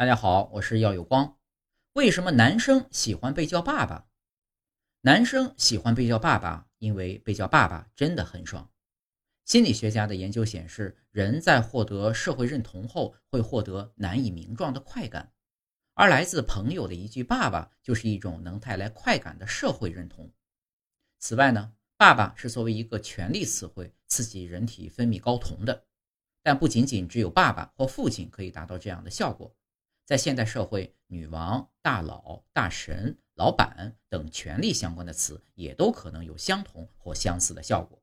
大家好，我是耀有光。为什么男生喜欢被叫爸爸？男生喜欢被叫爸爸，因为被叫爸爸真的很爽。心理学家的研究显示，人在获得社会认同后，会获得难以名状的快感，而来自朋友的一句“爸爸”就是一种能带来快感的社会认同。此外呢，爸爸是作为一个权力词汇，刺激人体分泌睾酮的。但不仅仅只有爸爸或父亲可以达到这样的效果。在现代社会，女王、大佬、大神、老板等权力相关的词也都可能有相同或相似的效果。